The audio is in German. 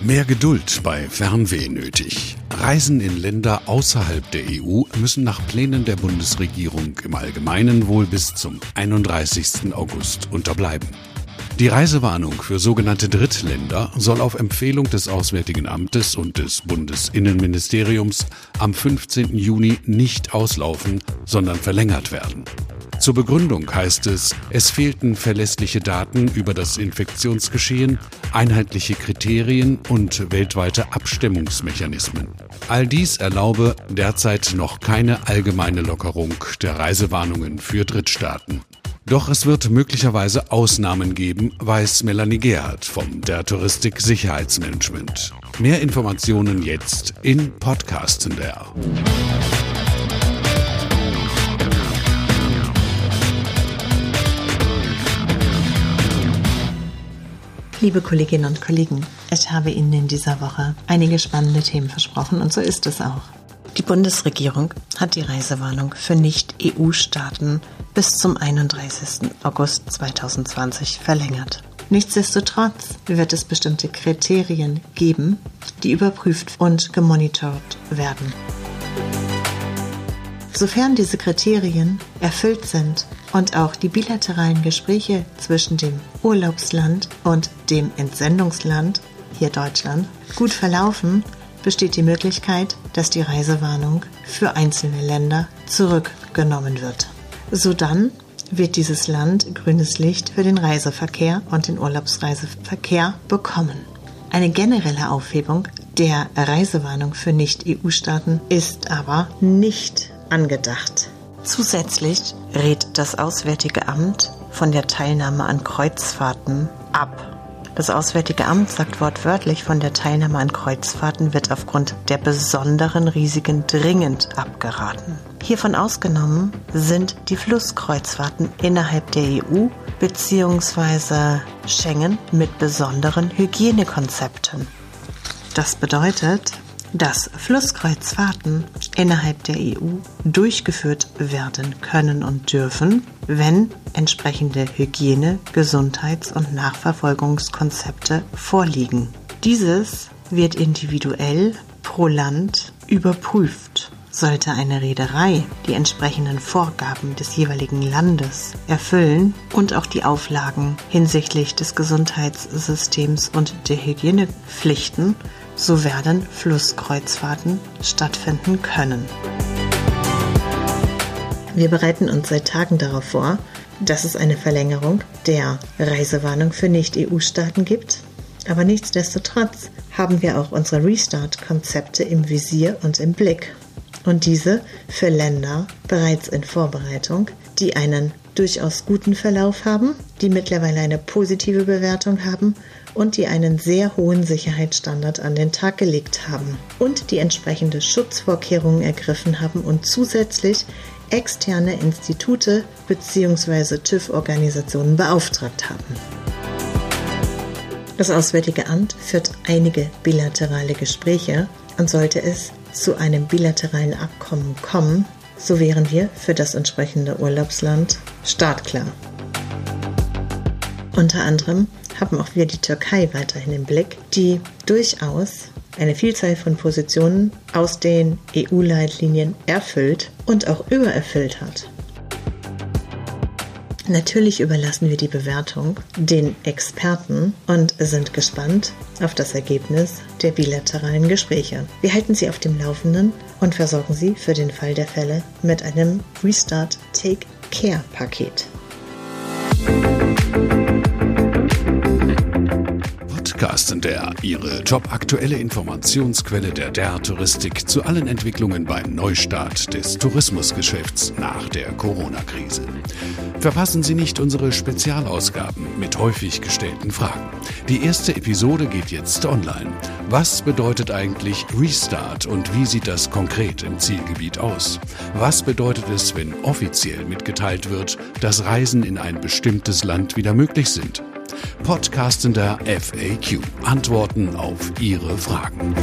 Mehr Geduld bei Fernweh nötig. Reisen in Länder außerhalb der EU müssen nach Plänen der Bundesregierung im Allgemeinen wohl bis zum 31. August unterbleiben. Die Reisewarnung für sogenannte Drittländer soll auf Empfehlung des Auswärtigen Amtes und des Bundesinnenministeriums am 15. Juni nicht auslaufen, sondern verlängert werden. Zur Begründung heißt es, es fehlten verlässliche Daten über das Infektionsgeschehen, einheitliche Kriterien und weltweite Abstimmungsmechanismen. All dies erlaube derzeit noch keine allgemeine Lockerung der Reisewarnungen für Drittstaaten. Doch es wird möglicherweise Ausnahmen geben, weiß Melanie Gerhardt vom der Touristik Sicherheitsmanagement. Mehr Informationen jetzt in Podcasten der. Liebe Kolleginnen und Kollegen, ich habe Ihnen in dieser Woche einige spannende Themen versprochen und so ist es auch. Die Bundesregierung hat die Reisewarnung für Nicht-EU-Staaten bis zum 31. August 2020 verlängert. Nichtsdestotrotz wird es bestimmte Kriterien geben, die überprüft und gemonitort werden. Sofern diese Kriterien erfüllt sind und auch die bilateralen Gespräche zwischen dem Urlaubsland und dem Entsendungsland, hier Deutschland, gut verlaufen, besteht die Möglichkeit, dass die Reisewarnung für einzelne Länder zurückgenommen wird. Sodann wird dieses Land grünes Licht für den Reiseverkehr und den Urlaubsreiseverkehr bekommen. Eine generelle Aufhebung der Reisewarnung für Nicht-EU-Staaten ist aber nicht angedacht. Zusätzlich rät das Auswärtige Amt von der Teilnahme an Kreuzfahrten ab. Das Auswärtige Amt sagt wortwörtlich, von der Teilnahme an Kreuzfahrten wird aufgrund der besonderen Risiken dringend abgeraten. Hiervon ausgenommen sind die Flusskreuzfahrten innerhalb der EU bzw. Schengen mit besonderen Hygienekonzepten. Das bedeutet, dass Flusskreuzfahrten innerhalb der EU durchgeführt werden können und dürfen, wenn entsprechende Hygiene-, Gesundheits- und Nachverfolgungskonzepte vorliegen. Dieses wird individuell pro Land überprüft. Sollte eine Reederei die entsprechenden Vorgaben des jeweiligen Landes erfüllen und auch die Auflagen hinsichtlich des Gesundheitssystems und der Hygienepflichten, so werden Flusskreuzfahrten stattfinden können. Wir bereiten uns seit Tagen darauf vor, dass es eine Verlängerung der Reisewarnung für Nicht-EU-Staaten gibt. Aber nichtsdestotrotz haben wir auch unsere Restart-Konzepte im Visier und im Blick. Und diese für Länder bereits in Vorbereitung, die einen durchaus guten Verlauf haben, die mittlerweile eine positive Bewertung haben und die einen sehr hohen Sicherheitsstandard an den Tag gelegt haben und die entsprechende Schutzvorkehrungen ergriffen haben und zusätzlich externe Institute bzw. TÜV-Organisationen beauftragt haben. Das Auswärtige Amt führt einige bilaterale Gespräche und sollte es zu einem bilateralen Abkommen kommen, so wären wir für das entsprechende Urlaubsland startklar. Unter anderem haben auch wir die Türkei weiterhin im Blick, die durchaus eine Vielzahl von Positionen aus den EU-Leitlinien erfüllt und auch übererfüllt hat. Natürlich überlassen wir die Bewertung den Experten und sind gespannt auf das Ergebnis der bilateralen Gespräche. Wir halten Sie auf dem Laufenden und versorgen Sie für den Fall der Fälle mit einem Restart Take Care Paket. Podcast der Ihre jobaktuelle Informationsquelle der der Touristik zu allen Entwicklungen beim Neustart des Tourismusgeschäfts nach der Corona-Krise. Verpassen Sie nicht unsere Spezialausgaben mit häufig gestellten Fragen. Die erste Episode geht jetzt online. Was bedeutet eigentlich Restart und wie sieht das konkret im Zielgebiet aus? Was bedeutet es, wenn offiziell mitgeteilt wird, dass Reisen in ein bestimmtes Land wieder möglich sind? Podcastender FAQ. Antworten auf Ihre Fragen.